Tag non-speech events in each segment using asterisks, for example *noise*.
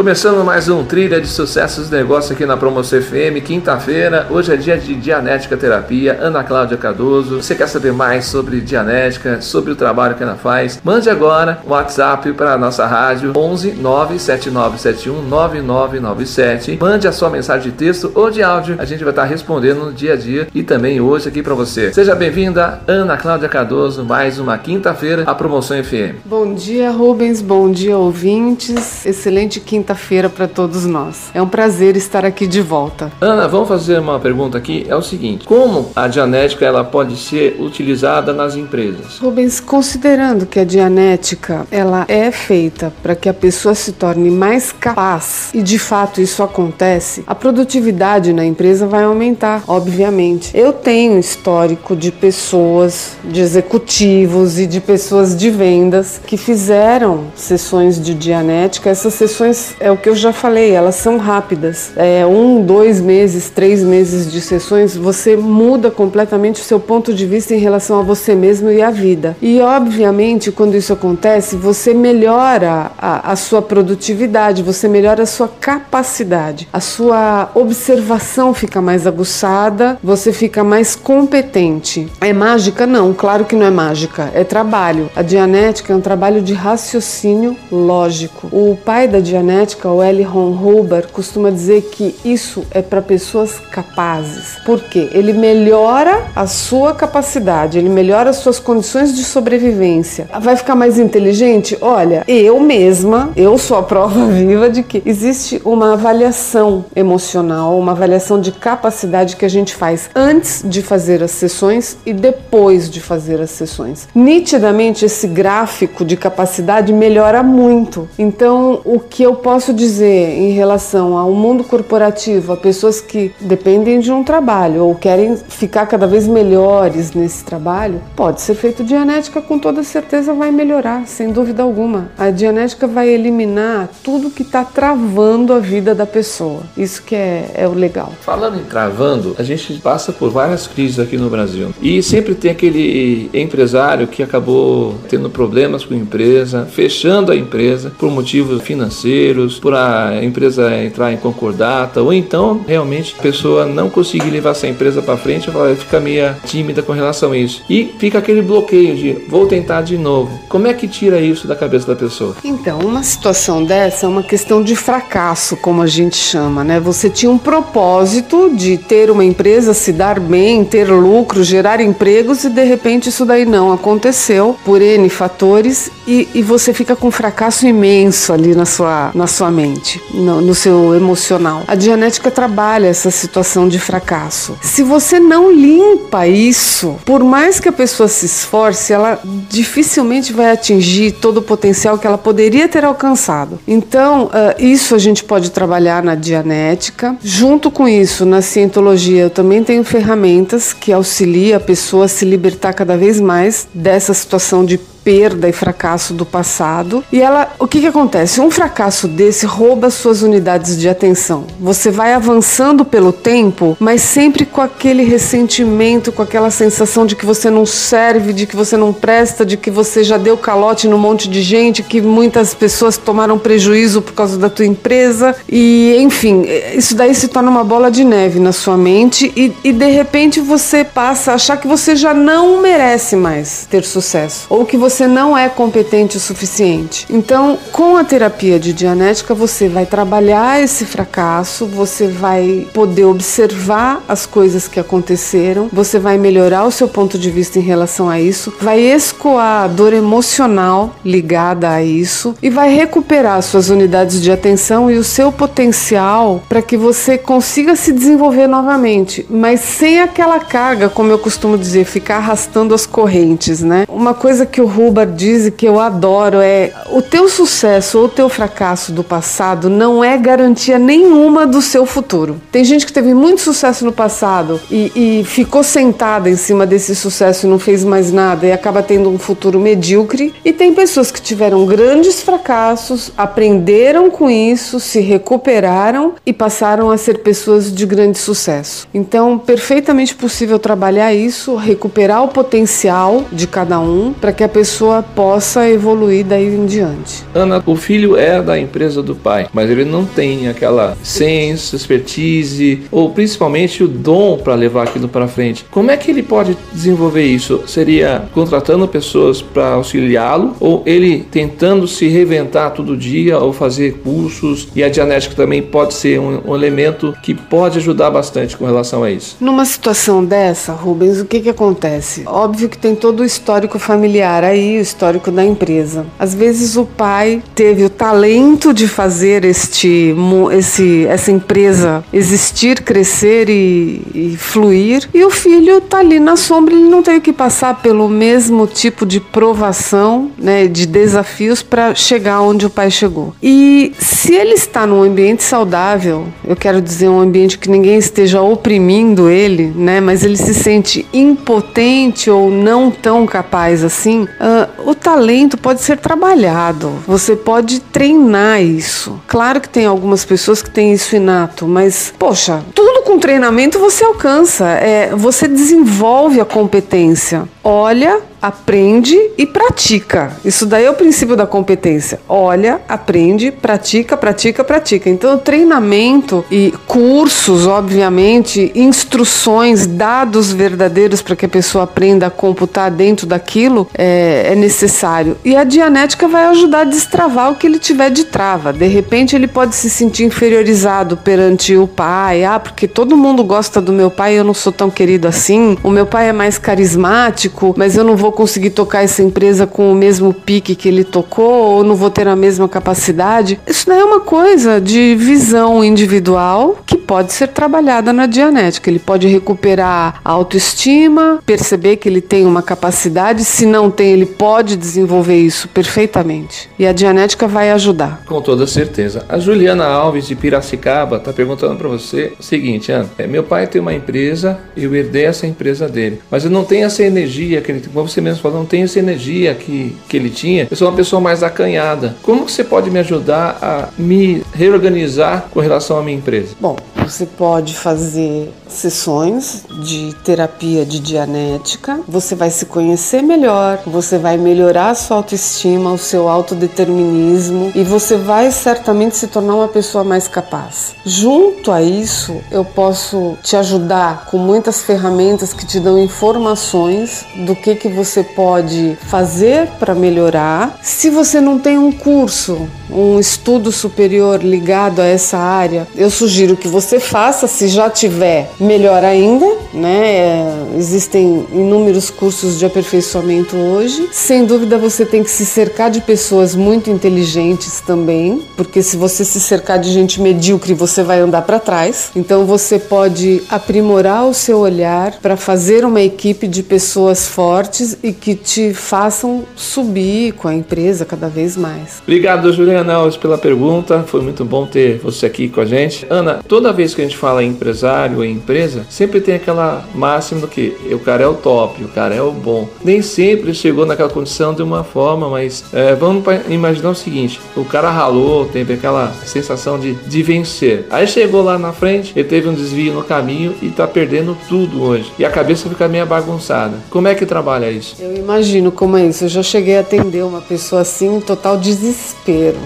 Começando mais um trilha de sucessos de negócio aqui na Promoção FM, quinta-feira. Hoje é dia de Dianética Terapia, Ana Cláudia Cardoso. Você quer saber mais sobre Dianética, sobre o trabalho que ela faz? Mande agora um WhatsApp para a nossa rádio 11 97971 9997. Mande a sua mensagem de texto ou de áudio. A gente vai estar respondendo no dia a dia e também hoje aqui para você. Seja bem-vinda, Ana Cláudia Cardoso, mais uma quinta-feira, a Promoção FM. Bom dia, Rubens. Bom dia, ouvintes. Excelente quinta-feira para todos nós. É um prazer estar aqui de volta. Ana, vamos fazer uma pergunta aqui. É o seguinte: como a dianética ela pode ser utilizada nas empresas? Rubens, considerando que a dianética ela é feita para que a pessoa se torne mais capaz e de fato isso acontece, a produtividade na empresa vai aumentar, obviamente. Eu tenho histórico de pessoas, de executivos e de pessoas de vendas que fizeram sessões de dianética. Essas sessões é o que eu já falei, elas são rápidas. É um, dois meses, três meses de sessões, você muda completamente o seu ponto de vista em relação a você mesmo e à vida. E obviamente, quando isso acontece, você melhora a, a sua produtividade, você melhora a sua capacidade, a sua observação fica mais aguçada, você fica mais competente. É mágica? Não, claro que não é mágica, é trabalho. A dianética é um trabalho de raciocínio lógico. O pai da dianética, o L. Ron Huber, costuma dizer que isso é para pessoas capazes. Por quê? Ele melhora a sua capacidade, ele melhora as suas condições de sobrevivência. Vai ficar mais inteligente? Olha, eu mesma, eu sou a prova *laughs* viva de que existe uma avaliação emocional, uma avaliação de capacidade que a gente faz antes de fazer as sessões e depois de fazer as sessões. Nitidamente esse gráfico de capacidade melhora muito. Então, o que eu posso dizer em relação ao mundo corporativo, a pessoas que dependem de um trabalho ou querem ficar cada vez melhores nesse trabalho, pode ser feito dianética, com toda certeza vai melhorar, sem dúvida alguma. A dianética vai eliminar tudo que está travando a vida da pessoa. Isso que é, é o legal. Falando em travando, a gente passa por várias crises aqui no Brasil e sempre tem aquele empresário que acabou tendo problemas com a empresa, fechando a empresa por motivos financeiros, por a empresa entrar em concordata, ou então realmente a pessoa não conseguir levar essa empresa para frente, ela fica meio tímida com relação a isso. E fica aquele bloqueio de vou tentar de novo. Como é que tira isso da cabeça da pessoa? Então, uma situação dessa é uma questão de fracasso, como a gente chama, né? Você tinha um propósito de ter uma empresa, se dar bem, ter lucro, gerar empregos e de repente isso daí não aconteceu por N fatores e, e você fica com um fracasso imenso ali na sua, na sua mente, no, no seu emocional. A Dianética trabalha essa situação de fracasso. Se você não limpa isso, por mais que a pessoa se esforce, ela dificilmente vai atingir todo o potencial que ela poderia ter alcançado. Então, uh, isso a gente pode trabalhar na Dianética. Junto com isso, na Cientologia, eu também tenho ferramentas que auxiliam a pessoa a se libertar cada vez mais dessa situação de perda e fracasso do passado. E ela, o que que acontece? Um fracasso desse rouba suas unidades de atenção. Você vai avançando pelo tempo, mas sempre com aquele ressentimento, com aquela sensação de que você não serve, de que você não presta, de que você já deu calote num monte de gente, que muitas pessoas tomaram prejuízo por causa da tua empresa e, enfim, isso daí se torna uma bola de neve na sua mente e, e de repente você passa a achar que você já não merece mais ter sucesso ou que você você não é competente o suficiente. Então, com a terapia de dianética, você vai trabalhar esse fracasso, você vai poder observar as coisas que aconteceram, você vai melhorar o seu ponto de vista em relação a isso, vai escoar a dor emocional ligada a isso e vai recuperar suas unidades de atenção e o seu potencial para que você consiga se desenvolver novamente, mas sem aquela carga, como eu costumo dizer, ficar arrastando as correntes, né? Uma coisa que o Hubbard diz que eu adoro é o teu sucesso ou o teu fracasso do passado não é garantia nenhuma do seu futuro. Tem gente que teve muito sucesso no passado e, e ficou sentada em cima desse sucesso e não fez mais nada e acaba tendo um futuro medíocre. E tem pessoas que tiveram grandes fracassos, aprenderam com isso, se recuperaram e passaram a ser pessoas de grande sucesso. Então, perfeitamente possível trabalhar isso, recuperar o potencial de cada um para que a pessoa pessoa possa evoluir daí em diante. Ana, o filho é da empresa do pai, mas ele não tem aquela senso, expertise ou principalmente o dom para levar aquilo para frente. Como é que ele pode desenvolver isso? Seria contratando pessoas para auxiliá-lo ou ele tentando se reinventar todo dia ou fazer cursos? E a dianética também pode ser um, um elemento que pode ajudar bastante com relação a isso. Numa situação dessa, Rubens, o que, que acontece? Óbvio que tem todo o histórico familiar aí, o histórico da empresa. Às vezes o pai teve o talento de fazer este, esse, essa empresa existir, crescer e, e fluir, e o filho está ali na sombra, ele não teve que passar pelo mesmo tipo de provação, né, de desafios para chegar onde o pai chegou. E se ele está num ambiente saudável, eu quero dizer um ambiente que ninguém esteja oprimindo ele, né, mas ele se sente impotente ou não tão capaz assim, uh, o talento pode ser trabalhado. Você pode treinar isso. Claro que tem algumas pessoas que têm isso inato, mas poxa, tudo com treinamento você alcança. É, você desenvolve a competência. Olha aprende e pratica. Isso daí é o princípio da competência. Olha, aprende, pratica, pratica, pratica. Então, treinamento e cursos, obviamente, instruções, dados verdadeiros para que a pessoa aprenda a computar dentro daquilo é, é necessário. E a dianética vai ajudar a destravar o que ele tiver de trava. De repente, ele pode se sentir inferiorizado perante o pai. Ah, porque todo mundo gosta do meu pai e eu não sou tão querido assim. O meu pai é mais carismático, mas eu não vou conseguir tocar essa empresa com o mesmo pique que ele tocou ou não vou ter a mesma capacidade. Isso daí é uma coisa de visão individual que pode ser trabalhada na Dianética. Ele pode recuperar a autoestima, perceber que ele tem uma capacidade, se não tem, ele pode desenvolver isso perfeitamente. E a Dianética vai ajudar. Com toda certeza. A Juliana Alves de Piracicaba está perguntando para você o seguinte, Ana, é, meu pai tem uma empresa, eu herdei essa empresa dele, mas eu não tenho essa energia que ele tem, como você mesmo falou, não tenho essa energia que, que ele tinha, eu sou uma pessoa mais acanhada. Como que você pode me ajudar a me reorganizar com relação à minha empresa? Bom, você pode fazer sessões de terapia de dianética, você vai se conhecer melhor, você vai melhorar a sua autoestima, o seu autodeterminismo e você vai certamente se tornar uma pessoa mais capaz. Junto a isso, eu posso te ajudar com muitas ferramentas que te dão informações do que que você pode fazer para melhorar. Se você não tem um curso, um estudo superior ligado a essa área, eu sugiro que você faça, se já tiver melhor ainda, né? É, existem inúmeros cursos de aperfeiçoamento hoje. Sem dúvida você tem que se cercar de pessoas muito inteligentes também, porque se você se cercar de gente medíocre, você vai andar para trás. Então você pode aprimorar o seu olhar para fazer uma equipe de pessoas fortes e que te façam subir com a empresa cada vez mais. Obrigado, Juliana pela pergunta. Foi muito bom ter você aqui com a gente. Ana, toda vez que a gente fala em empresário ou em empresa, sempre tem aquela máxima do que o cara é o top, o cara é o bom. Nem sempre chegou naquela condição de uma forma, mas é, vamos imaginar o seguinte: o cara ralou, teve aquela sensação de, de vencer. Aí chegou lá na frente, ele teve um desvio no caminho e tá perdendo tudo hoje. E a cabeça fica meio bagunçada. Como é que trabalha isso? Eu imagino como é isso. Eu já cheguei a atender uma pessoa assim, em total desespero,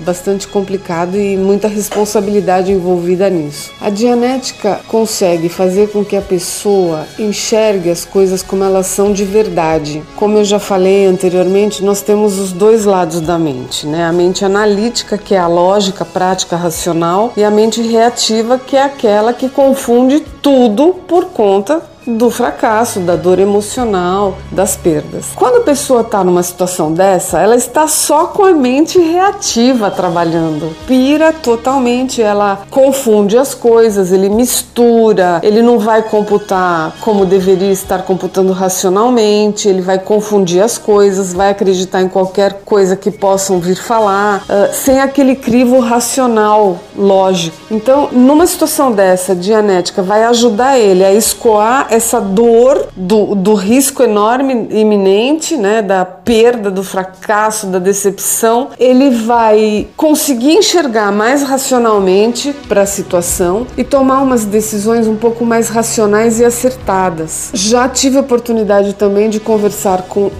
bastante complicado e muita responsabilidade envolvida nisso. A Dianética consegue fazer com que a pessoa enxergue as coisas como elas são de verdade. Como eu já falei anteriormente, nós temos os dois lados da mente, né? A mente analítica, que é a lógica, prática, racional, e a mente reativa, que é aquela que confunde tudo por conta do fracasso, da dor emocional, das perdas. Quando a pessoa está numa situação dessa, ela está só com a mente reativa trabalhando, pira totalmente, ela confunde as coisas, ele mistura, ele não vai computar como deveria estar computando racionalmente, ele vai confundir as coisas, vai acreditar em qualquer coisa que possam vir falar, uh, sem aquele crivo racional lógico. Então, numa situação dessa, Dianética vai ajudar ele a escoar essa dor do, do risco enorme iminente, né, da perda, do fracasso, da decepção, ele vai conseguir enxergar mais racionalmente para a situação e tomar umas decisões um pouco mais racionais e acertadas. Já tive a oportunidade também de conversar com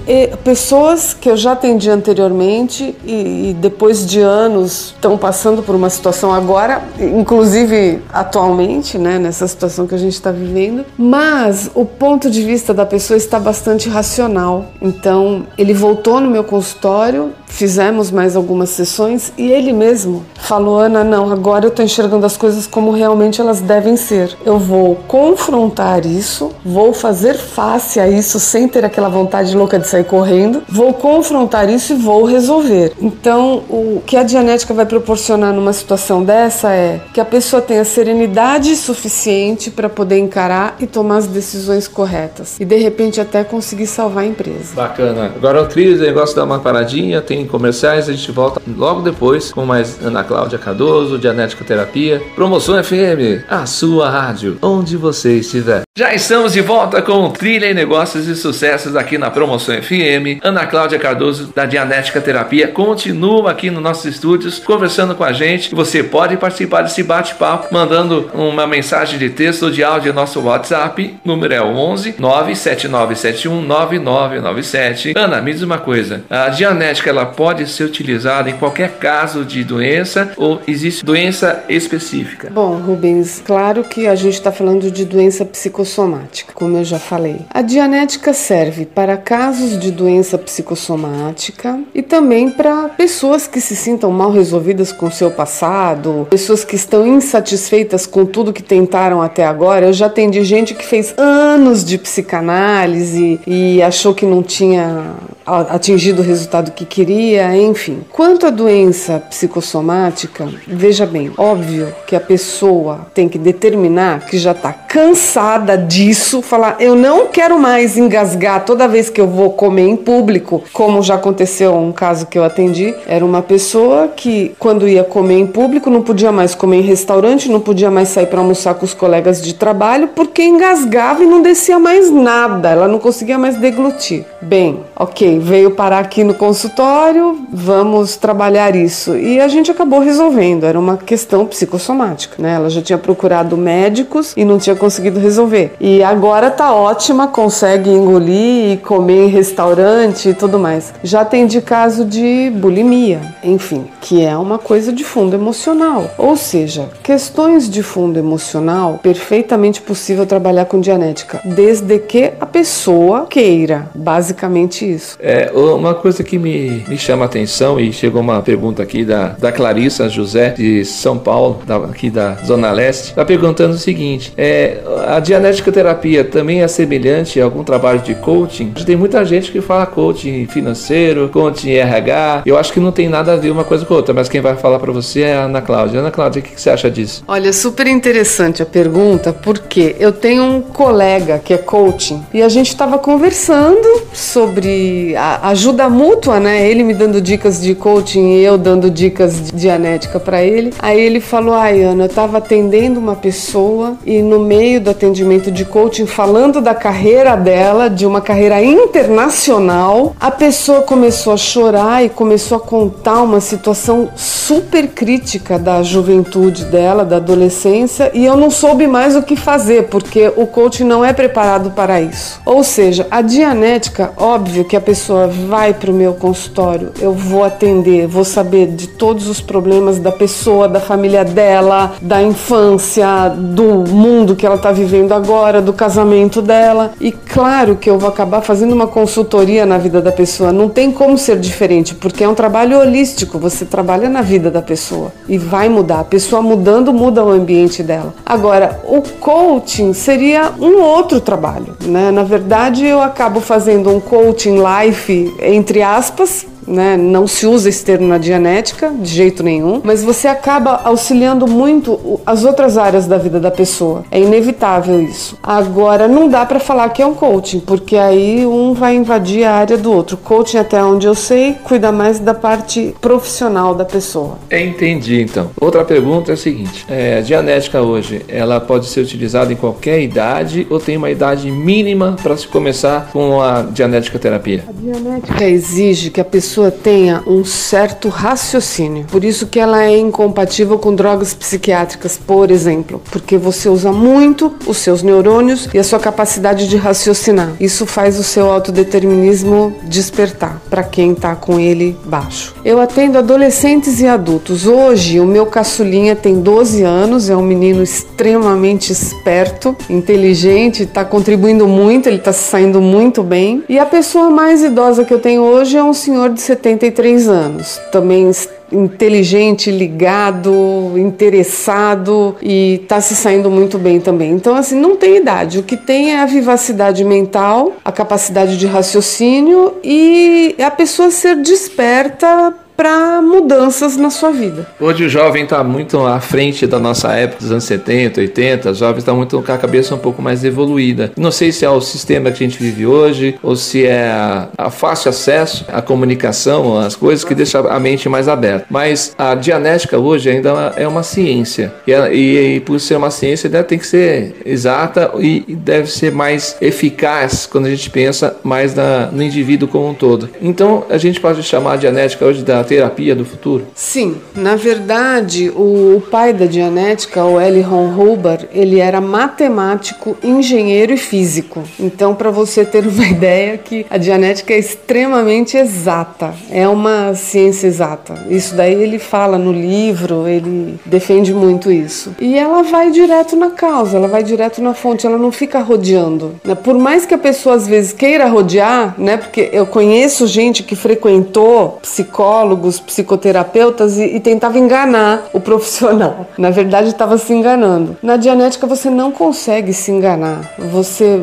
pessoas que eu já atendi anteriormente e, e depois de anos estão passando por uma situação agora, inclusive atualmente, né, nessa situação que a gente está vivendo, mas o ponto de vista da pessoa está bastante racional. Então, ele voltou no meu consultório, fizemos mais algumas sessões e ele mesmo falou: Ana, não, agora eu estou enxergando as coisas como realmente elas devem ser. Eu vou confrontar isso, vou fazer face a isso sem ter aquela vontade louca de sair correndo, vou confrontar isso e vou resolver. Então, o que a Dianética vai proporcionar numa situação dessa é que a pessoa tenha serenidade suficiente para poder encarar e tomar as decisões corretas e de repente até conseguir salvar a empresa. Bacana. Agora o Cris, negócio dar uma paradinha, tem comerciais, a gente volta logo depois com mais Ana Cláudia Cardoso, Dianética Terapia, Promoção FM, a sua rádio, onde você estiver. Já estamos de volta com Trilha e Negócios e Sucessos aqui na Promoção FM. Ana Cláudia Cardoso da Dianética Terapia continua aqui nos nossos estúdios conversando com a gente. Você pode participar desse bate-papo mandando uma mensagem de texto ou de áudio no nosso WhatsApp. Número é 11 97971 9997. Ana, me diz uma coisa. A Dianética ela pode ser utilizada em qualquer caso de doença ou existe doença específica? Bom, Rubens, claro que a gente está falando de doença psicossomática, como eu já falei. A Dianética serve para casos de doença psicossomática e também para pessoas que se sintam mal resolvidas com seu passado, pessoas que estão insatisfeitas com tudo que tentaram até agora. Eu já atendi gente que fez anos de psicanálise e achou que não tinha atingido o resultado que queria, enfim. Quanto à doença psicossomática, veja bem, óbvio que a pessoa tem que determinar que já está cansada disso, falar eu não quero mais engasgar toda vez que eu vou comer em público, como já aconteceu um caso que eu atendi, era uma pessoa que quando ia comer em público não podia mais comer em restaurante, não podia mais sair para almoçar com os colegas de trabalho porque engasgava e não descia mais nada, ela não conseguia mais deglutir. Bem, ok, veio parar aqui no consultório, vamos trabalhar isso. E a gente acabou resolvendo, era uma questão psicossomática, né? Ela já tinha procurado médicos e não tinha conseguido resolver. E agora tá ótima, consegue engolir e comer em restaurante e tudo mais. Já tem de caso de bulimia, enfim, que é uma coisa de fundo emocional. Ou seja, questões de fundo emocional, perfeitamente possível trabalhar com dianética, desde que a pessoa queira, basicamente isso. É, uma coisa que me, me chama a atenção e chegou uma pergunta aqui da, da Clarissa José de São Paulo, da, aqui da Zona Leste, está perguntando o seguinte: é, a dianética terapia também é semelhante a algum trabalho de coaching? Tem muita gente que fala coaching financeiro, coaching RH. Eu acho que não tem nada a ver uma coisa com outra, mas quem vai falar para você é a Ana Cláudia. Ana Cláudia, o que, que você acha disso? Olha, super interessante a pergunta, porque eu tenho um colega que é coaching e a gente estava conversando sobre a ajuda mútua, né? Ele me dando dicas de coaching e eu dando dicas de dianética para ele. Aí ele falou: Ai, Ana, eu estava atendendo uma pessoa e no meio do atendimento de coaching, falando da carreira dela, de uma carreira internacional, a pessoa começou a chorar e começou a contar uma situação super crítica da juventude dela, da adolescência, e eu não soube mais o que fazer, porque o coaching não é preparado para isso. Ou seja, a dianética, óbvio que a pessoa vai para o meu consultório, eu vou atender, vou saber de todos os problemas da pessoa, da família dela, da infância, do mundo que ela está vivendo agora, do casamento dela. E claro que eu vou acabar fazendo uma consultoria na vida da pessoa. Não tem como ser diferente, porque é um trabalho holístico. Você trabalha na vida da pessoa e vai mudar. A pessoa mudando muda o ambiente dela. Agora, o coaching seria um outro trabalho, né? Na verdade, eu acabo fazendo um coaching life entre aspas, né? Não se usa esse termo na dianética de jeito nenhum, mas você acaba auxiliando muito as outras áreas da vida da pessoa. É inevitável isso. Agora não dá para falar que é um coaching, porque aí um vai invadir a área do outro. Coaching até onde eu sei cuida mais da parte profissional da pessoa. É, entendi então. Outra pergunta é a seguinte: é, a dianética hoje, ela pode ser utilizada em qualquer idade ou tem uma idade mínima para se começar com a dianética terapia? A dianética exige que a pessoa tenha um certo raciocínio. Por isso que ela é incompatível com drogas psiquiátricas, por exemplo, porque você usa muito os seus neurônios e a sua capacidade de raciocinar. Isso faz o seu autodeterminismo despertar para quem está com ele baixo. Eu atendo adolescentes e adultos. Hoje, o meu caçulinha tem 12 anos, é um menino extremamente esperto, inteligente, está contribuindo muito, ele está saindo muito bem. E a pessoa mais idosa que eu tenho hoje é um senhor de 73 anos, também inteligente, ligado, interessado e está se saindo muito bem também. Então, assim, não tem idade. O que tem é a vivacidade mental, a capacidade de raciocínio e a pessoa ser desperta para mudanças na sua vida. Hoje o jovem está muito à frente da nossa época, dos anos 70, 80, os jovens estão muito com a cabeça um pouco mais evoluída. Não sei se é o sistema que a gente vive hoje ou se é a, a fácil acesso à comunicação, às coisas que deixa a mente mais aberta. Mas a dianética hoje ainda é uma ciência e, e, e por ser uma ciência deve, tem que ser exata e deve ser mais eficaz quando a gente pensa mais na, no indivíduo como um todo. Então a gente pode chamar a dianética hoje da terapia do futuro? Sim, na verdade, o, o pai da Dianética, o L. Ron Hubbard, ele era matemático, engenheiro e físico. Então, para você ter *laughs* uma ideia que a Dianética é extremamente exata, é uma ciência exata. Isso daí ele fala no livro, ele defende muito isso. E ela vai direto na causa, ela vai direto na fonte, ela não fica rodeando. Né? Por mais que a pessoa às vezes queira rodear, né? Porque eu conheço gente que frequentou psicólogo psicólogos, psicoterapeutas e, e tentava enganar o profissional. *laughs* Na verdade, estava se enganando. Na Dianética, você não consegue se enganar. Você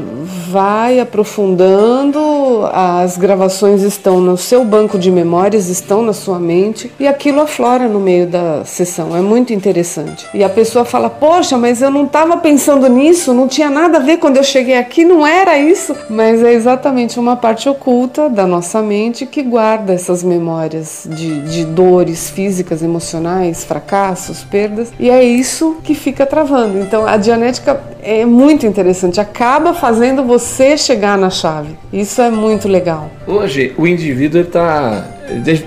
vai aprofundando, as gravações estão no seu banco de memórias, estão na sua mente e aquilo aflora no meio da sessão. É muito interessante. E a pessoa fala: Poxa, mas eu não estava pensando nisso, não tinha nada a ver quando eu cheguei aqui, não era isso. Mas é exatamente uma parte oculta da nossa mente que guarda essas memórias de, de dores físicas, emocionais, fracassos, perdas, e é isso que fica travando. Então a dianética é muito interessante, acaba fazendo você chegar na chave. Isso é muito legal. Hoje o indivíduo está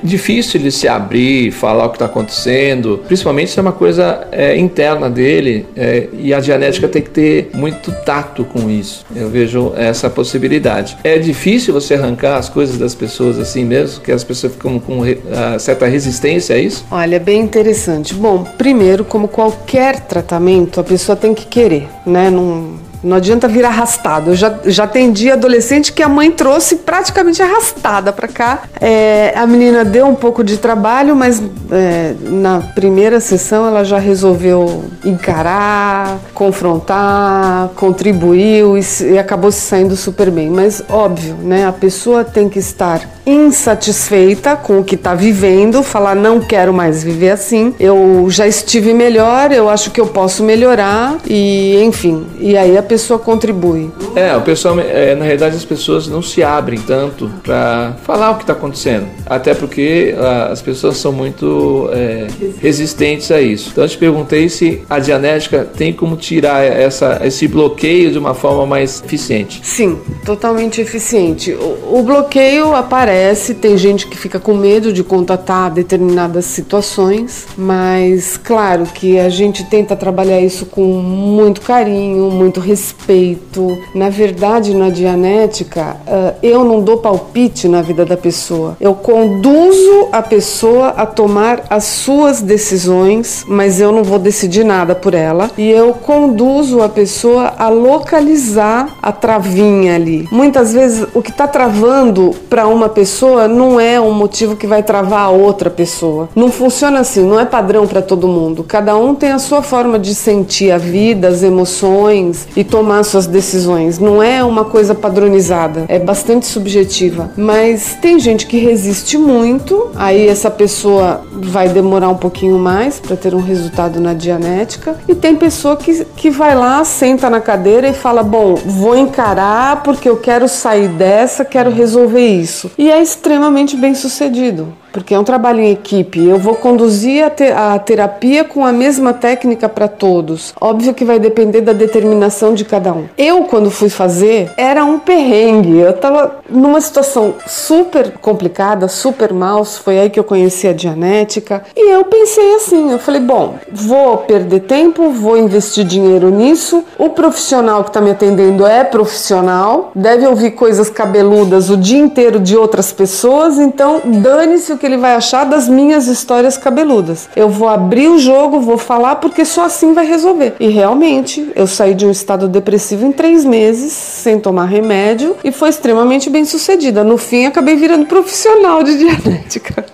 difícil ele se abrir, falar o que está acontecendo, principalmente se é uma coisa é, interna dele é, e a genética tem que ter muito tato com isso. Eu vejo essa possibilidade. É difícil você arrancar as coisas das pessoas assim mesmo, que as pessoas ficam com uh, certa resistência a isso? Olha, bem interessante. Bom, primeiro, como qualquer tratamento, a pessoa tem que querer, né? Não não adianta vir arrastado. Eu já, já atendi adolescente que a mãe trouxe praticamente arrastada para cá. É, a menina deu um pouco de trabalho, mas é, na primeira sessão ela já resolveu encarar, confrontar, contribuiu e, e acabou se saindo super bem. Mas óbvio, né? A pessoa tem que estar insatisfeita com o que está vivendo, falar não quero mais viver assim. Eu já estive melhor, eu acho que eu posso melhorar e enfim. E aí a pessoa pessoa contribui? É, o pessoal, é, na realidade as pessoas não se abrem tanto para falar o que está acontecendo, até porque a, as pessoas são muito é, resistentes a isso. Então eu te perguntei se a dianética tem como tirar essa, esse bloqueio de uma forma mais eficiente. Sim, totalmente eficiente. O, o bloqueio aparece, tem gente que fica com medo de contatar determinadas situações, mas claro que a gente tenta trabalhar isso com muito carinho, muito respeito respeito. Na verdade, na Dianética, uh, eu não dou palpite na vida da pessoa. Eu conduzo a pessoa a tomar as suas decisões, mas eu não vou decidir nada por ela. E eu conduzo a pessoa a localizar a travinha ali. Muitas vezes, o que está travando para uma pessoa não é um motivo que vai travar a outra pessoa. Não funciona assim, não é padrão para todo mundo. Cada um tem a sua forma de sentir a vida, as emoções e tomar suas decisões. Não é uma coisa padronizada, é bastante subjetiva. Mas tem gente que resiste muito, aí essa pessoa vai demorar um pouquinho mais para ter um resultado na dianética, e tem pessoa que, que vai lá, senta na cadeira e fala: Bom, vou encarar porque eu quero sair dessa, quero resolver isso. E é extremamente bem sucedido porque é um trabalho em equipe. Eu vou conduzir a, te a terapia com a mesma técnica para todos. Óbvio que vai depender da determinação de cada um. Eu, quando fui fazer, era um perrengue. Eu estava numa situação super complicada, super mal. Foi aí que eu conheci a Dianética. E eu pensei assim: eu falei, bom, vou perder tempo, vou investir dinheiro nisso. O profissional que está me atendendo é profissional, deve ouvir coisas cabeludas o dia inteiro de outras pessoas, então dane-se o que ele vai achar das minhas histórias cabeludas. Eu vou abrir o jogo, vou falar porque só assim vai resolver. E realmente, eu saí de um estado depressivo em três meses, sem tomar remédio, e foi extremamente bem sucedida. No fim, acabei virando profissional de *laughs* dianética.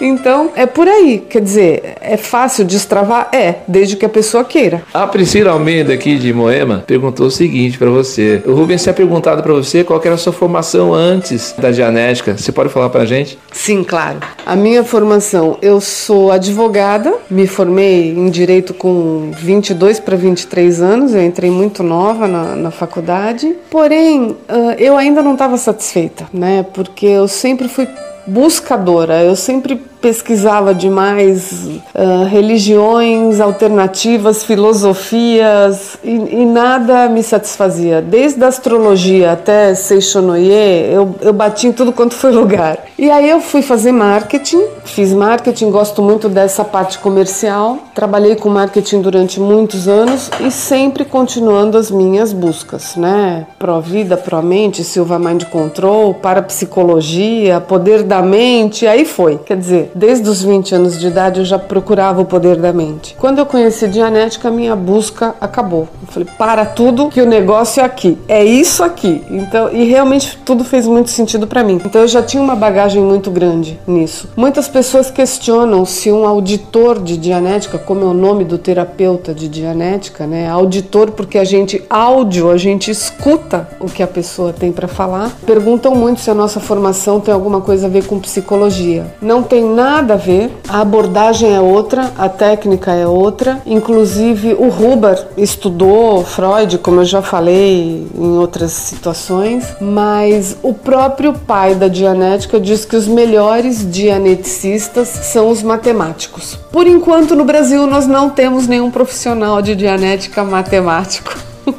Então, é por aí. Quer dizer, é fácil destravar? É, desde que a pessoa queira. A Priscila Almeida, aqui de Moema, perguntou o seguinte para você. O Rubens tinha perguntado para você qual era a sua formação antes da dianética. Você pode falar para gente? Sim, claro. A minha formação, eu sou advogada, me formei em direito com 22 para 23 anos, eu entrei muito nova na, na faculdade, porém eu ainda não estava satisfeita, né? Porque eu sempre fui buscadora, eu sempre pesquisava demais uh, religiões alternativas, filosofias e, e, nada me satisfazia. Desde a astrologia até Seixonoye, eu, eu bati em tudo quanto foi lugar. E aí eu fui fazer marketing, fiz marketing, gosto muito dessa parte comercial, trabalhei com marketing durante muitos anos e sempre continuando as minhas buscas, né? Pro vida, pro mente, Silva Mind Control, para psicologia, poder da mente, aí foi. Quer dizer, desde os 20 anos de idade eu já procurava o poder da mente. Quando eu conheci Dianética, minha busca acabou. Eu falei, para tudo que o negócio é aqui, é isso aqui. Então, e realmente tudo fez muito sentido para mim. Então eu já tinha uma bagagem muito grande nisso. Muitas pessoas questionam se um auditor de Dianética, como é o nome do terapeuta de Dianética, né? Auditor porque a gente áudio, a gente escuta o que a pessoa tem para falar. Perguntam muito se a nossa formação tem alguma coisa a ver com psicologia. Não tem nada a ver, a abordagem é outra, a técnica é outra. Inclusive, o Huber estudou Freud, como eu já falei em outras situações, mas o próprio pai da dianética diz que os melhores dianeticistas são os matemáticos. Por enquanto, no Brasil, nós não temos nenhum profissional de dianética matemático. *laughs*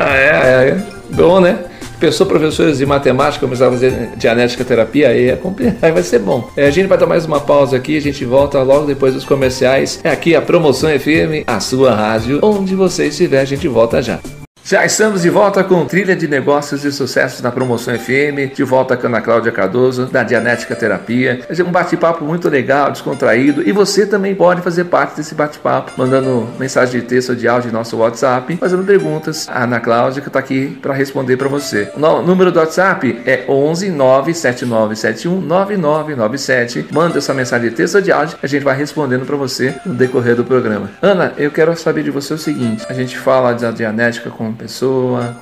Ah, é, é. Bom, né? Pensou professores de matemática começar a fazer dianética terapia, aí, é *laughs* aí vai ser bom. É, a gente vai dar mais uma pausa aqui, a gente volta logo depois dos comerciais. É aqui a Promoção FM, a sua rádio, onde você estiver, a gente volta já. Já estamos de volta com trilha de negócios e sucessos na Promoção FM, de volta com Ana Cláudia Cardoso, da Dianética Terapia. É um bate-papo muito legal, descontraído, e você também pode fazer parte desse bate-papo, mandando mensagem de texto ou de áudio em nosso WhatsApp, fazendo perguntas. A Ana Cláudia que está aqui para responder para você. O número do WhatsApp é 11 97971 9997. Manda essa mensagem de texto ou de áudio, a gente vai respondendo para você no decorrer do programa. Ana, eu quero saber de você o seguinte: a gente fala da Dianética com pessoa,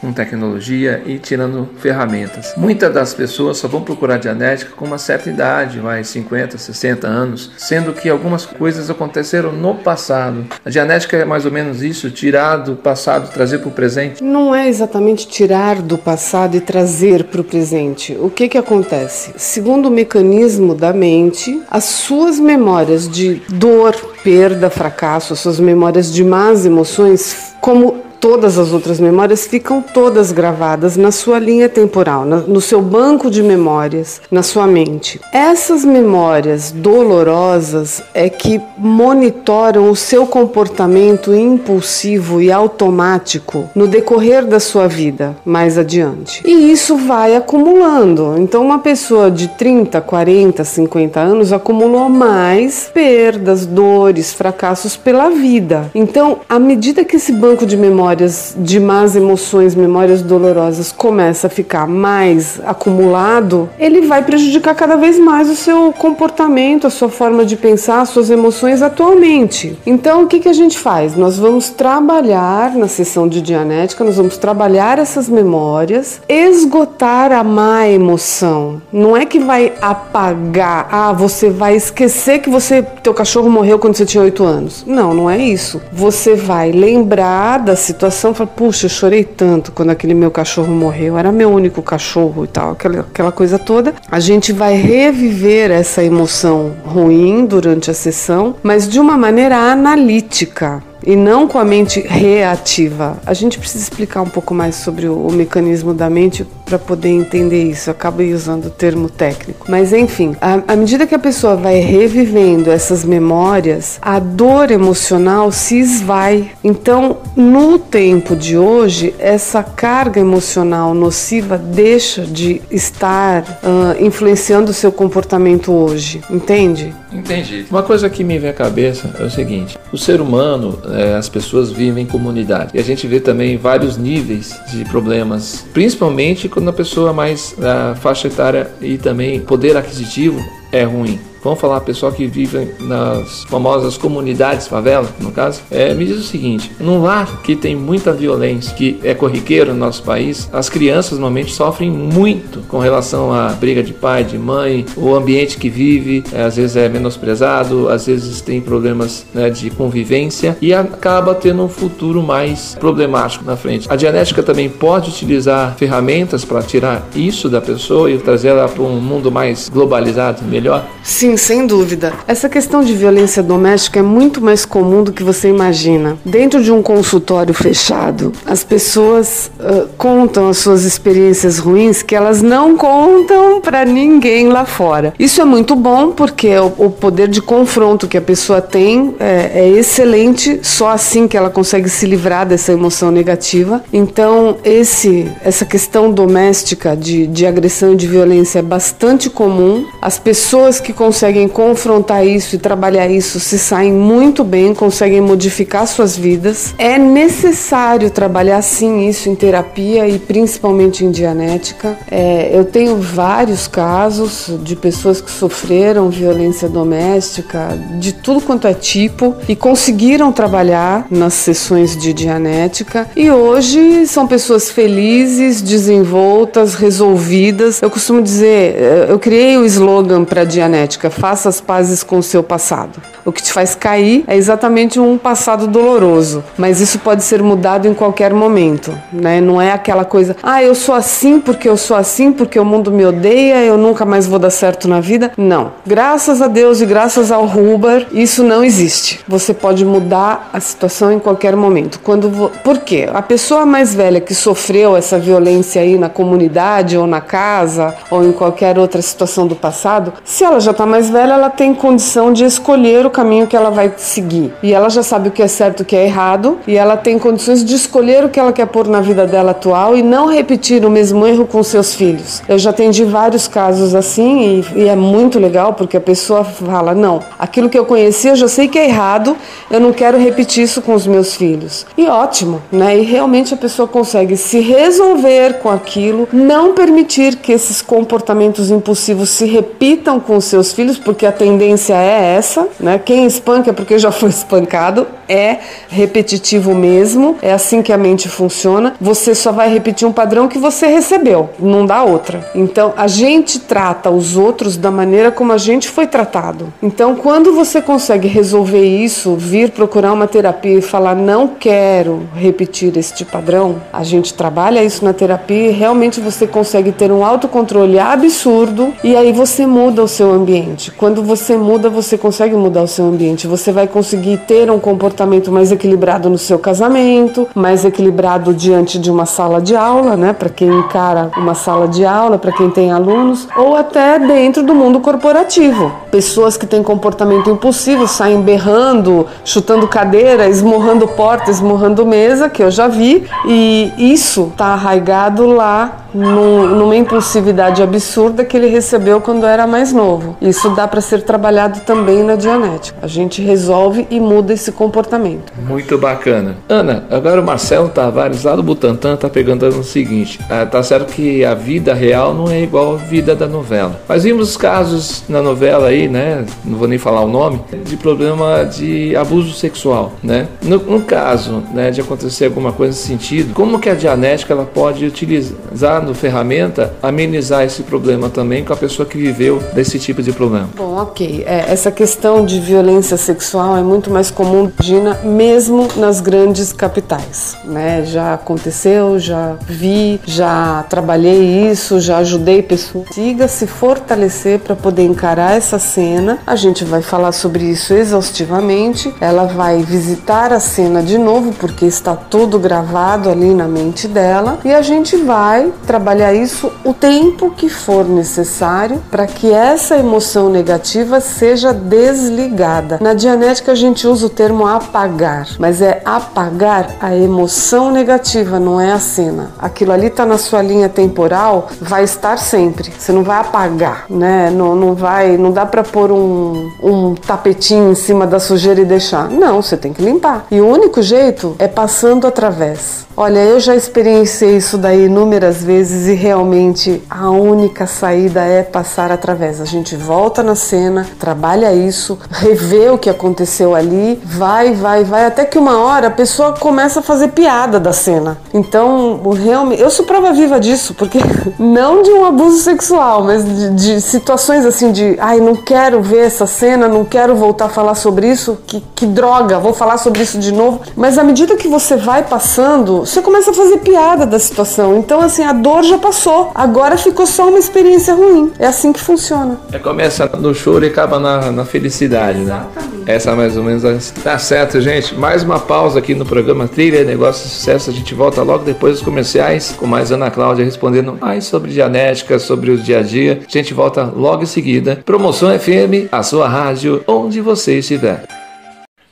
com tecnologia e tirando ferramentas. Muitas das pessoas só vão procurar dianética com uma certa idade, mais 50, 60 anos, sendo que algumas coisas aconteceram no passado. A dianética é mais ou menos isso, tirar do passado, trazer para o presente? Não é exatamente tirar do passado e trazer para o presente. O que que acontece? Segundo o mecanismo da mente, as suas memórias de dor, perda, fracasso, as suas memórias de más emoções, como todas as outras memórias ficam todas gravadas na sua linha temporal, no seu banco de memórias, na sua mente. Essas memórias dolorosas é que monitoram o seu comportamento impulsivo e automático no decorrer da sua vida mais adiante. E isso vai acumulando. Então, uma pessoa de 30, 40, 50 anos acumulou mais perdas, dores, fracassos pela vida. Então, à medida que esse banco de memória memórias de más emoções, memórias dolorosas, começa a ficar mais acumulado, ele vai prejudicar cada vez mais o seu comportamento, a sua forma de pensar, as suas emoções atualmente. Então, o que, que a gente faz? Nós vamos trabalhar na sessão de Dianética, nós vamos trabalhar essas memórias, esgotar a má emoção. Não é que vai apagar, ah, você vai esquecer que você teu cachorro morreu quando você tinha 8 anos. Não, não é isso. Você vai lembrar da situação, falar, puxa, eu chorei tanto quando aquele meu cachorro morreu, era meu único cachorro e tal, aquela, aquela coisa toda. A gente vai reviver essa emoção ruim durante a sessão, mas de uma maneira analítica e não com a mente reativa. A gente precisa explicar um pouco mais sobre o, o mecanismo da mente para poder entender isso. Eu acabo usando o termo técnico. Mas enfim, à medida que a pessoa vai revivendo essas memórias, a dor emocional se esvai. Então, no tempo de hoje, essa carga emocional nociva deixa de estar uh, influenciando o seu comportamento hoje. Entende? Entendi. Uma coisa que me vem à cabeça é o seguinte: o ser humano, é, as pessoas vivem em comunidade. E a gente vê também vários níveis de problemas, principalmente quando a pessoa mais da faixa etária e também poder aquisitivo é ruim. Vamos falar pessoal que vive nas famosas comunidades favela, no caso. É, me diz o seguinte: num lar que tem muita violência, que é corriqueiro no nosso país, as crianças normalmente sofrem muito com relação à briga de pai, de mãe, o ambiente que vive, é, às vezes é menosprezado, às vezes tem problemas né, de convivência e acaba tendo um futuro mais problemático na frente. A genética também pode utilizar ferramentas para tirar isso da pessoa e trazer ela para um mundo mais globalizado, melhor? Sim Sim, sem dúvida. Essa questão de violência doméstica é muito mais comum do que você imagina. Dentro de um consultório fechado, as pessoas uh, contam as suas experiências ruins que elas não contam para ninguém lá fora. Isso é muito bom porque o, o poder de confronto que a pessoa tem é, é excelente, só assim que ela consegue se livrar dessa emoção negativa. Então, esse, essa questão doméstica de, de agressão e de violência é bastante comum. As pessoas que conseguem conseguem confrontar isso e trabalhar isso se saem muito bem, conseguem modificar suas vidas. É necessário trabalhar sim isso em terapia e principalmente em dianética. É, eu tenho vários casos de pessoas que sofreram violência doméstica de tudo quanto é tipo e conseguiram trabalhar nas sessões de dianética e hoje são pessoas felizes, desenvoltas, resolvidas. Eu costumo dizer, eu criei o slogan para dianética faça as pazes com o seu passado. O que te faz cair é exatamente um passado doloroso, mas isso pode ser mudado em qualquer momento, né? Não é aquela coisa, ah, eu sou assim porque eu sou assim, porque o mundo me odeia, eu nunca mais vou dar certo na vida. Não. Graças a Deus e graças ao Huber, isso não existe. Você pode mudar a situação em qualquer momento. Quando vo... Por quê? A pessoa mais velha que sofreu essa violência aí na comunidade ou na casa ou em qualquer outra situação do passado, se ela já está mais velha, ela tem condição de escolher o caminho que ela vai seguir. E ela já sabe o que é certo e o que é errado, e ela tem condições de escolher o que ela quer pôr na vida dela atual e não repetir o mesmo erro com seus filhos. Eu já atendi vários casos assim e, e é muito legal porque a pessoa fala: não, aquilo que eu conheci eu já sei que é errado, eu não quero repetir isso com os meus filhos. E ótimo, né? E realmente a pessoa consegue se resolver com aquilo, não permitir que esses comportamentos impulsivos se repitam com seus filhos, porque a tendência é essa, né? Quem espanca é porque já foi espancado, é repetitivo mesmo, é assim que a mente funciona. Você só vai repetir um padrão que você recebeu, não dá outra. Então a gente trata os outros da maneira como a gente foi tratado. Então quando você consegue resolver isso, vir procurar uma terapia e falar não quero repetir este padrão, a gente trabalha isso na terapia e realmente você consegue ter um autocontrole absurdo e aí você muda o seu ambiente. Quando você muda, você consegue mudar o seu ambiente. Você vai conseguir ter um comportamento mais equilibrado no seu casamento, mais equilibrado diante de uma sala de aula, né? Para quem encara uma sala de aula, para quem tem alunos, ou até dentro do mundo corporativo. Pessoas que têm comportamento impulsivo saem berrando, chutando cadeira, esmurrando porta, esmurrando mesa, que eu já vi, e isso está arraigado lá num, numa impulsividade absurda que ele recebeu quando era mais novo. Isso dá para ser trabalhado também na Dianética. A gente resolve e muda esse comportamento. Muito bacana. Ana, agora o Marcelo Tavares lá do Butantan tá perguntando o seguinte: ah, tá certo que a vida real não é igual à vida da novela. Mas vimos casos na novela aí, né? Não vou nem falar o nome, de problema de abuso sexual, né? No, no caso, né, de acontecer alguma coisa nesse sentido, como que a Dianética ela pode utilizar ferramenta amenizar esse problema também com a pessoa que viveu desse tipo de problema? Bom, ok. É, essa questão de violência sexual é muito mais comum, Gina, mesmo nas grandes capitais, né? Já aconteceu, já vi, já trabalhei isso, já ajudei pessoas. Siga se fortalecer para poder encarar essa cena. A gente vai falar sobre isso exaustivamente. Ela vai visitar a cena de novo porque está tudo gravado ali na mente dela e a gente vai trabalhar isso o tempo que for necessário para que essa emoção negativa seja desligada. Na Dianética a gente usa o termo apagar, mas é apagar a emoção negativa, não é a cena. Aquilo ali está na sua linha temporal, vai estar sempre. Você não vai apagar, né? Não, não vai, não dá para pôr um, um tapetinho em cima da sujeira e deixar. Não, você tem que limpar. E o único jeito é passando através. Olha, eu já experienciei isso daí inúmeras vezes e realmente a única saída é passar através. A gente volta na cena, trabalha isso, revê o que aconteceu ali, vai, vai, vai, até que uma hora a pessoa começa a fazer piada da cena. Então, realmente, eu sou prova viva disso, porque *laughs* não de um abuso sexual, mas de, de situações assim de, ai, não quero ver essa cena, não quero voltar a falar sobre isso, que, que droga, vou falar sobre isso de novo. Mas à medida que você vai passando, você começa a fazer piada da situação. Então, assim, a dor já passou. Agora ficou só uma experiência ruim. É assim que funciona. É, começa no choro e acaba na, na felicidade, Exatamente. né? Essa é mais ou menos. Tá certo, gente. Mais uma pausa aqui no programa Trilha Negócio de Sucesso. A gente volta logo depois dos comerciais com mais Ana Cláudia respondendo mais sobre genética, sobre o dia a dia. A gente volta logo em seguida. Promoção FM, a sua rádio, onde você estiver.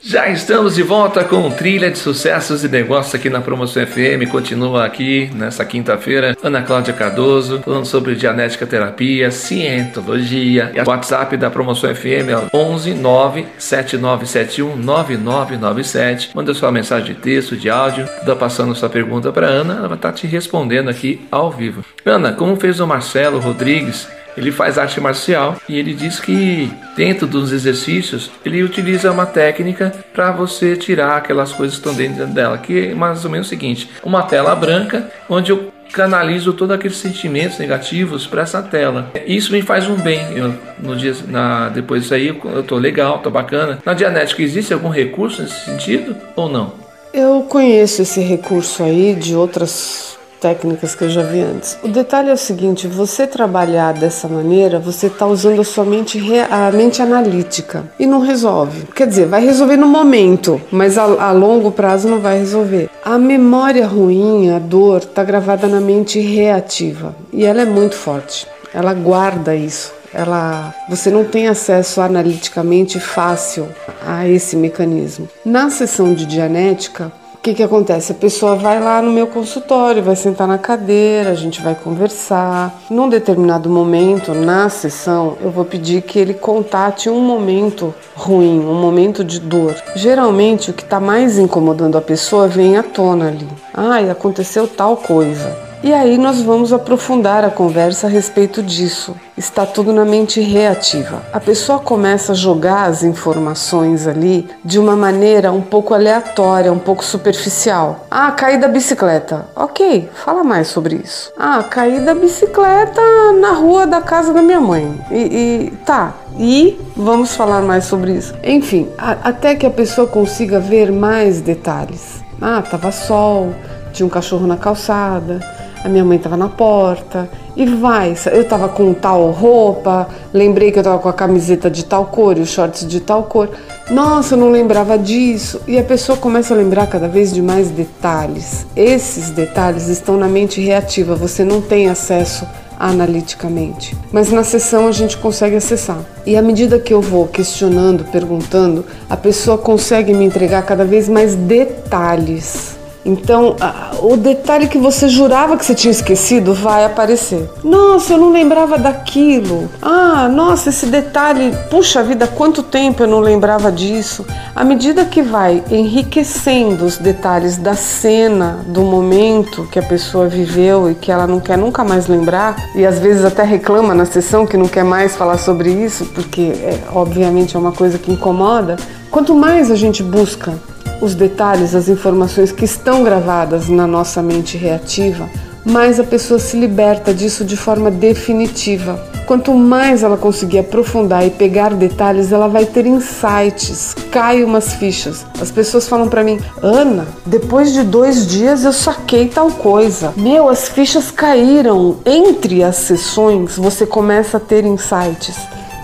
Já estamos de volta com Trilha de Sucessos e Negócios aqui na Promoção FM. Continua aqui nessa quinta-feira Ana Cláudia Cardoso falando sobre dianética terapia, cientologia. E o WhatsApp da Promoção FM é 11 97971 9997. Manda sua mensagem de texto, de áudio, dá passando sua pergunta para Ana, ela vai estar te respondendo aqui ao vivo. Ana, como fez o Marcelo Rodrigues ele faz arte marcial e ele diz que dentro dos exercícios ele utiliza uma técnica para você tirar aquelas coisas que estão dentro dela, que é mais ou menos o seguinte: uma tela branca onde eu canalizo todos aqueles sentimentos negativos para essa tela. Isso me faz um bem. Eu, no dia, na, depois disso aí eu tô legal, tô bacana. Na Dianética existe algum recurso nesse sentido ou não? Eu conheço esse recurso aí de outras técnicas que eu já vi antes. O detalhe é o seguinte: você trabalhar dessa maneira, você está usando a sua mente, a mente analítica e não resolve. Quer dizer, vai resolver no momento, mas a, a longo prazo não vai resolver. A memória ruim, a dor, está gravada na mente reativa e ela é muito forte. Ela guarda isso. Ela, você não tem acesso analiticamente fácil a esse mecanismo. Na sessão de dianética, o que, que acontece? A pessoa vai lá no meu consultório, vai sentar na cadeira, a gente vai conversar. Num determinado momento, na sessão, eu vou pedir que ele contate um momento ruim, um momento de dor. Geralmente, o que está mais incomodando a pessoa vem à tona ali. Ah, aconteceu tal coisa. E aí nós vamos aprofundar a conversa a respeito disso. Está tudo na mente reativa. A pessoa começa a jogar as informações ali de uma maneira um pouco aleatória, um pouco superficial. Ah, caí da bicicleta. Ok, fala mais sobre isso. Ah, caí da bicicleta na rua da casa da minha mãe. E, e tá, e vamos falar mais sobre isso. Enfim, a, até que a pessoa consiga ver mais detalhes. Ah, tava sol, tinha um cachorro na calçada a minha mãe estava na porta e vai. Eu estava com tal roupa, lembrei que eu estava com a camiseta de tal cor e os shorts de tal cor. Nossa, eu não lembrava disso. E a pessoa começa a lembrar cada vez de mais detalhes. Esses detalhes estão na mente reativa, você não tem acesso analiticamente. Mas na sessão a gente consegue acessar. E à medida que eu vou questionando, perguntando, a pessoa consegue me entregar cada vez mais detalhes Então, o detalhe que você jurava que você tinha esquecido vai aparecer. Nossa, eu não lembrava daquilo. Ah, nossa, esse detalhe, puxa vida, quanto tempo eu não lembrava disso. À medida que vai enriquecendo os detalhes da cena, do momento que a pessoa viveu e que ela não quer nunca mais lembrar, e às vezes até reclama na sessão que não quer mais falar sobre isso, porque é, obviamente é uma coisa que incomoda. Quanto mais a gente busca os detalhes, as informações que estão gravadas na nossa mente reativa, mais a pessoa se liberta disso de forma definitiva. Quanto mais ela conseguir aprofundar e pegar detalhes, ela vai ter insights, cai umas fichas. As pessoas falam para mim, Ana, depois de dois dias eu saquei tal coisa. Meu, as fichas caíram. Entre as sessões você começa a ter insights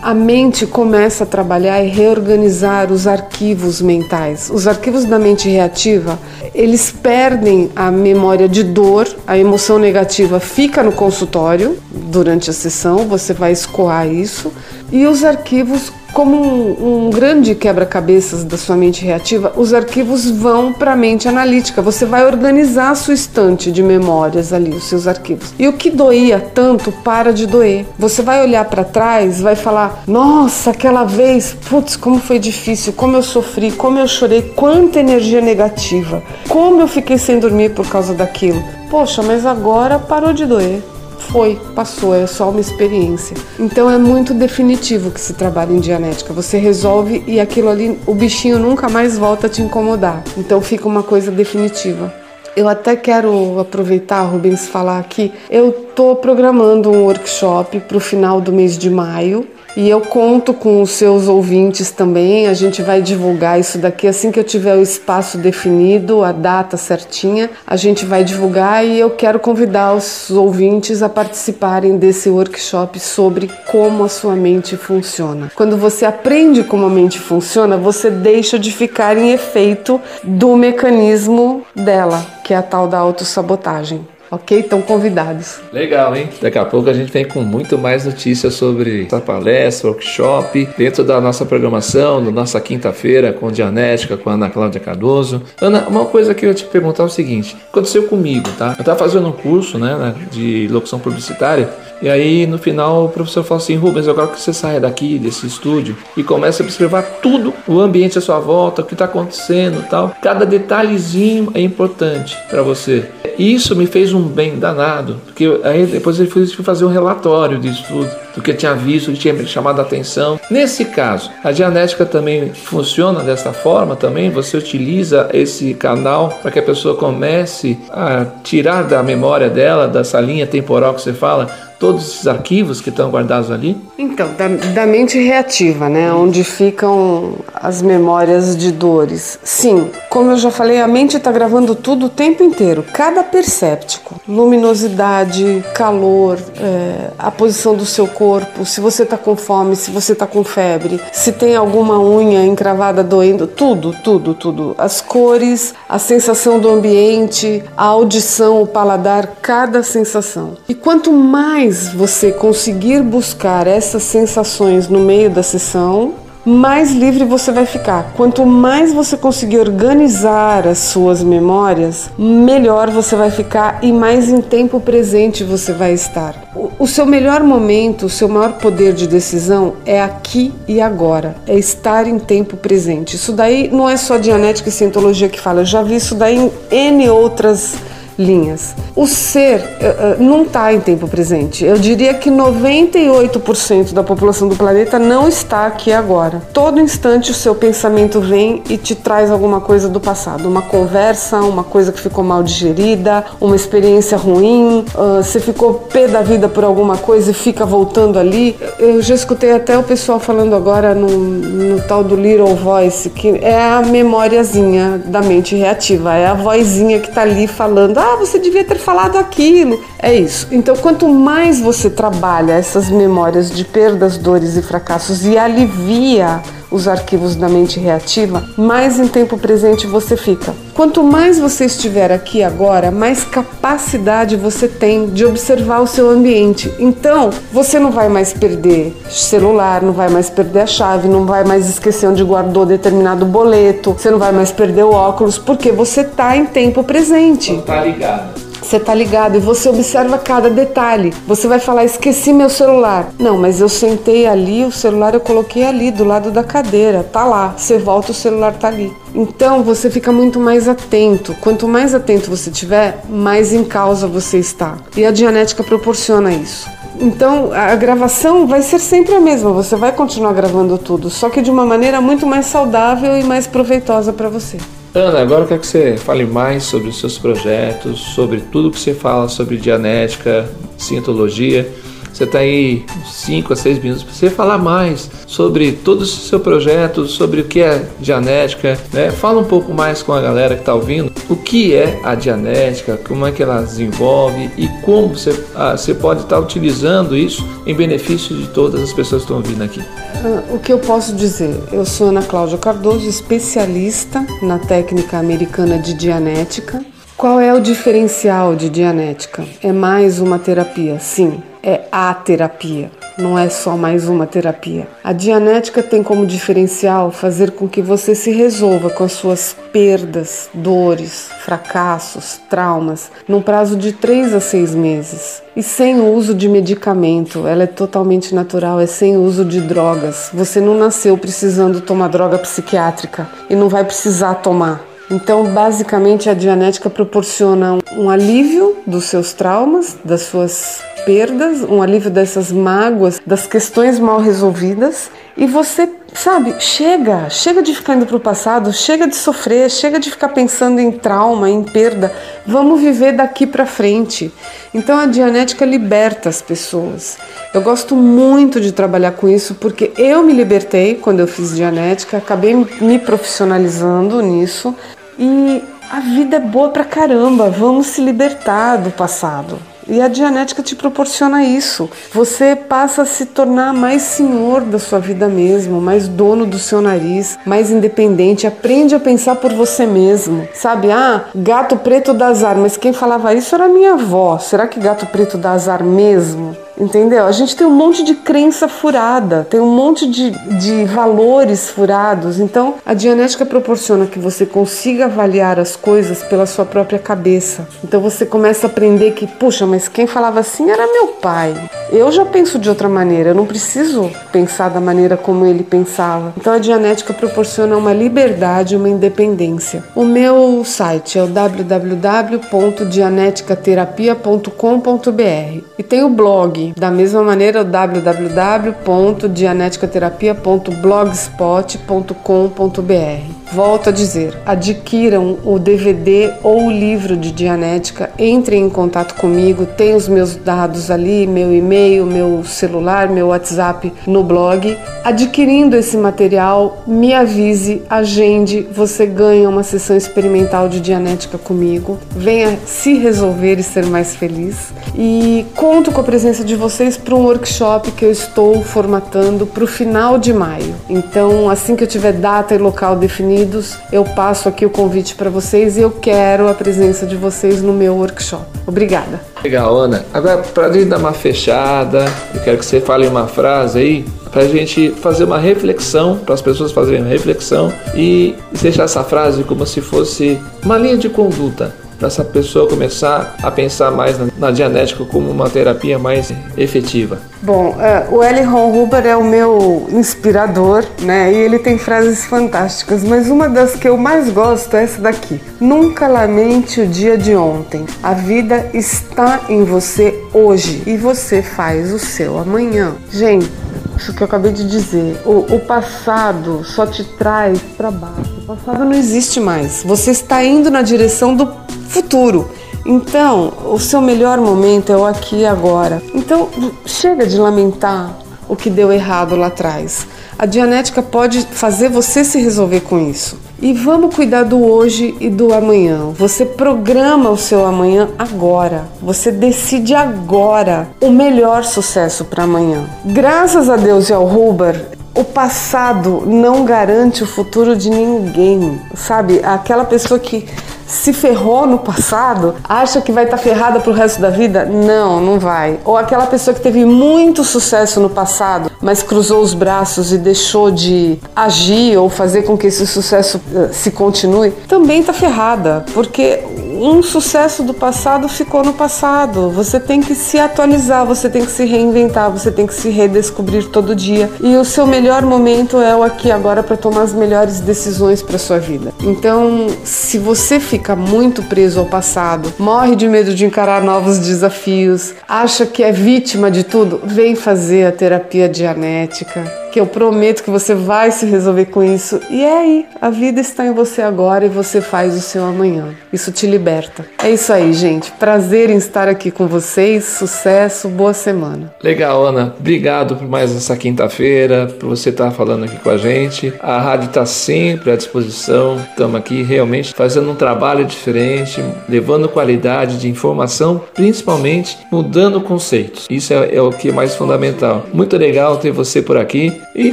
a mente começa a trabalhar e reorganizar os arquivos mentais. Os arquivos da mente reativa, eles perdem a memória de dor, a emoção negativa fica no consultório durante a sessão, você vai escoar isso, e os arquivos como um, um grande quebra-cabeças da sua mente reativa, os arquivos vão para a mente analítica. Você vai organizar a sua estante de memórias ali, os seus arquivos. E o que doía tanto para de doer. Você vai olhar para trás, vai falar: "Nossa, aquela vez, putz, como foi difícil, como eu sofri, como eu chorei, quanta energia negativa, como eu fiquei sem dormir por causa daquilo". Poxa, mas agora parou de doer foi, passou, é só uma experiência. Então é muito definitivo que se trabalha em dianética. Você resolve e aquilo ali, o bichinho nunca mais volta a te incomodar. Então fica uma coisa definitiva. Eu até quero aproveitar, Rubens, falar aqui. Eu estou programando um workshop para o final do mês de maio e eu conto com os seus ouvintes também. A gente vai divulgar isso daqui assim que eu tiver o espaço definido, a data certinha. A gente vai divulgar e eu quero convidar os ouvintes a participarem desse workshop sobre como a sua mente funciona. Quando você aprende como a mente funciona, você deixa de ficar em efeito do mecanismo dela, que é a tal da autossabotagem. Ok? Estão convidados. Legal, hein? Daqui a pouco a gente vem com muito mais notícias sobre essa palestra, workshop, dentro da nossa programação, na nossa quinta-feira com Dianética, com a Ana Cláudia Cardoso. Ana, uma coisa que eu ia te perguntar é o seguinte: aconteceu comigo, tá? Eu estava fazendo um curso né, de locução publicitária e aí no final o professor falou assim: Rubens, agora que você saia daqui desse estúdio e comece a observar tudo, o ambiente à sua volta, o que está acontecendo tal. Cada detalhezinho é importante para você. Isso me fez um bem danado, porque aí depois ele fui fazer um relatório disso tudo, do que tinha visto, que tinha chamado a atenção. Nesse caso, a dianética também funciona dessa forma também? Você utiliza esse canal para que a pessoa comece a tirar da memória dela, dessa linha temporal que você fala, todos esses arquivos que estão guardados ali? Então, da, da mente reativa, né? Onde ficam as memórias de dores. Sim, como eu já falei, a mente está gravando tudo o tempo inteiro. Cada percéptico, luminosidade, calor, é, a posição do seu corpo, se você está com fome, se você está com febre, se tem alguma unha encravada doendo, tudo, tudo, tudo. As cores, a sensação do ambiente, a audição, o paladar, cada sensação. E quanto mais mais você conseguir buscar essas sensações no meio da sessão, mais livre você vai ficar. Quanto mais você conseguir organizar as suas memórias, melhor você vai ficar e mais em tempo presente você vai estar. O, seu melhor momento, o seu maior poder de decisão é aqui e agora, é estar em tempo presente. Isso daí não é só Dianética e Cientologia que fala, eu já vi isso daí em N outras linhas. O ser uh, não está em tempo presente. Eu diria que 98% da população do planeta não está aqui agora. Todo instante o seu pensamento vem e te traz alguma coisa do passado, uma conversa, uma coisa que ficou mal digerida, uma experiência ruim, uh, você ficou pé da vida por alguma coisa e fica voltando ali. Eu já escutei até o pessoal falando agora no, no tal do Little Voice, que é a memóriazinha da mente reativa, é a vozinha que está ali falando ah, você devia ter falado aquilo. É isso. Então, quanto mais você trabalha essas memórias de perdas, dores e fracassos e alivia os arquivos da mente reativa, mais em tempo presente você fica. Quanto mais você estiver aqui agora, mais capacidade você tem de observar o seu ambiente. Então, você não vai mais perder celular, não vai mais perder a chave, não vai mais esquecer onde guardou determinado boleto, você não vai mais perder o óculos, porque você está em tempo presente. Está ligado. Você tá ligado e você observa cada detalhe. Você vai falar, esqueci meu celular. Não, mas eu sentei ali, o celular eu coloquei ali, do lado da cadeira. Tá lá. Você volta, o celular tá ali. Então você fica muito mais atento. Quanto mais atento você tiver, mais em causa você está. E a Dianética proporciona isso. Então a gravação vai ser sempre a mesma, você vai continuar gravando tudo, só que de uma maneira muito mais saudável e mais proveitosa para você. Ana, agora eu quero que você fale mais sobre os seus projetos, sobre tudo que você fala sobre dianética, cientologia. Você está aí 5 a 6 minutos para você falar mais sobre todo o seu projeto, sobre o que é Dianética. Né? Fala um pouco mais com a galera que está ouvindo o que é a Dianética, como é que ela desenvolve e como você, ah, você pode estar tá utilizando isso em benefício de todas as pessoas que estão ouvindo aqui. Ah, o que eu posso dizer? Eu sou Ana Cláudia Cardoso, especialista na técnica americana de Dianética. Qual é o diferencial de Dianética? É mais uma terapia, sim, é a terapia, não é só mais uma terapia. A Dianética tem como diferencial fazer com que você se resolva com as suas perdas, dores, fracassos, traumas, num prazo de 3 a 6 meses. E sem o uso de medicamento, ela é totalmente natural, é sem uso de drogas. Você não nasceu precisando tomar droga psiquiátrica e não vai precisar tomar. Então, basicamente, a Dianética proporciona um alívio dos seus traumas, das suas perdas, um alívio dessas mágoas, das questões mal resolvidas. E você, sabe, chega, chega de ficar indo para o passado, chega de sofrer, chega de ficar pensando em trauma, em perda. Vamos viver daqui para frente. Então a Dianética liberta as pessoas. Eu gosto muito de trabalhar com isso porque eu me libertei quando eu fiz Dianética, acabei me profissionalizando nisso e a vida é boa pra caramba. Vamos se libertar do passado. E a Dianética te proporciona isso. Você passa a se tornar mais senhor da sua vida mesmo, mais dono do seu nariz, mais independente, aprende a pensar por você mesmo. Sabe, ah, gato preto dá azar, mas quem falava isso era minha avó. Será que gato preto dá azar mesmo? Entendeu? A gente tem um monte de crença furada, tem um monte de, de valores furados. Então, a Dianética proporciona que você consiga avaliar as coisas pela sua própria cabeça. Então, você começa a aprender que, puxa, mas quem falava assim era meu pai. Eu já penso de outra maneira, eu não preciso pensar da maneira como ele pensava. Então, a Dianética proporciona uma liberdade, uma independência. O meu site é o www.dianeticaterapia.com.br e tem o blog da mesma maneira, o www.dianeticaterapia.blogspot.com.br. Volto a dizer, adquiram o DVD ou o livro de Dianética, entrem em contato comigo, tem os meus dados ali, meu e-mail, meu celular, meu WhatsApp no blog. Adquirindo esse material, me avise, agende, você ganha uma sessão experimental de Dianética comigo. Venha se resolver e ser mais feliz. E conto com a presença de vocês para um workshop que eu estou formatando para o final de maio. Então, assim que eu tiver data e local definido, eu passo aqui o convite para vocês e eu quero a presença de vocês no meu workshop. Obrigada. Legal, Ana. Agora, para gente dar uma fechada, eu quero que você fale uma frase aí para a gente fazer uma reflexão, para as pessoas fazerem uma reflexão e deixar essa frase como se fosse uma linha de conduta essa pessoa começar a pensar mais na, na, dianética como uma terapia mais efetiva? Bom, uh, o L. Ron Huber é o meu inspirador, né? E ele tem frases fantásticas, mas uma das que eu mais gosto é essa daqui: Nunca lamente o dia de ontem. A vida está em você hoje e você faz o seu amanhã. Gente, isso que eu acabei de dizer. O, o passado só te traz para baixo. O passado não existe mais. Você está indo na direção do futuro. Então, o seu melhor momento é o aqui e agora. Então, chega de lamentar o que deu errado lá atrás. A Dianética pode fazer você se resolver com isso. E vamos cuidar do hoje e do amanhã. Você programa o seu amanhã agora. Você decide agora o melhor sucesso para amanhã. Graças a Deus e ao Huber, o passado não garante o futuro de ninguém, sabe? Aquela pessoa que se ferrou no passado, acha que vai estar tá ferrada pro resto da vida? Não, não vai. Ou aquela pessoa que teve muito sucesso no passado, mas cruzou os braços e deixou de agir ou fazer com que esse sucesso uh, se continue, também está ferrada, porque um sucesso do passado ficou no passado. Você tem que se atualizar, você tem que se reinventar, você tem que se redescobrir todo dia. E o seu melhor momento é o aqui agora para tomar as melhores decisões para sua vida. Então, se você fica muito preso ao passado, morre de medo de encarar novos desafios, acha que é vítima de tudo, vem fazer a terapia dianética que eu prometo que você vai se resolver com isso. E é aí, a vida está em você agora e você faz o seu amanhã. Isso te liberta. É isso aí, gente. Prazer em estar aqui com vocês. Sucesso, boa semana. Legal, Ana. Obrigado por mais essa quinta-feira, por você estar falando aqui com a gente. A rádio está sempre à disposição. Estamos aqui realmente fazendo um trabalho diferente, levando qualidade de informação, principalmente mudando conceitos. Isso é, é o que é mais fundamental. Muito legal ter você por aqui. E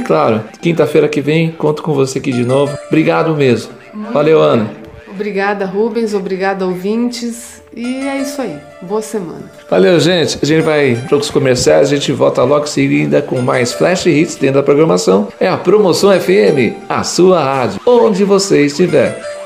claro, quinta-feira que vem conto com você aqui de novo. Obrigado mesmo. Valeu, Ana. Obrigada, Rubens. Obrigada, ouvintes. E é isso aí. Boa semana. Valeu, gente. A gente vai para os comerciais. A gente volta logo seguida com mais flash hits dentro da programação. É a Promoção FM, a sua rádio, onde você estiver.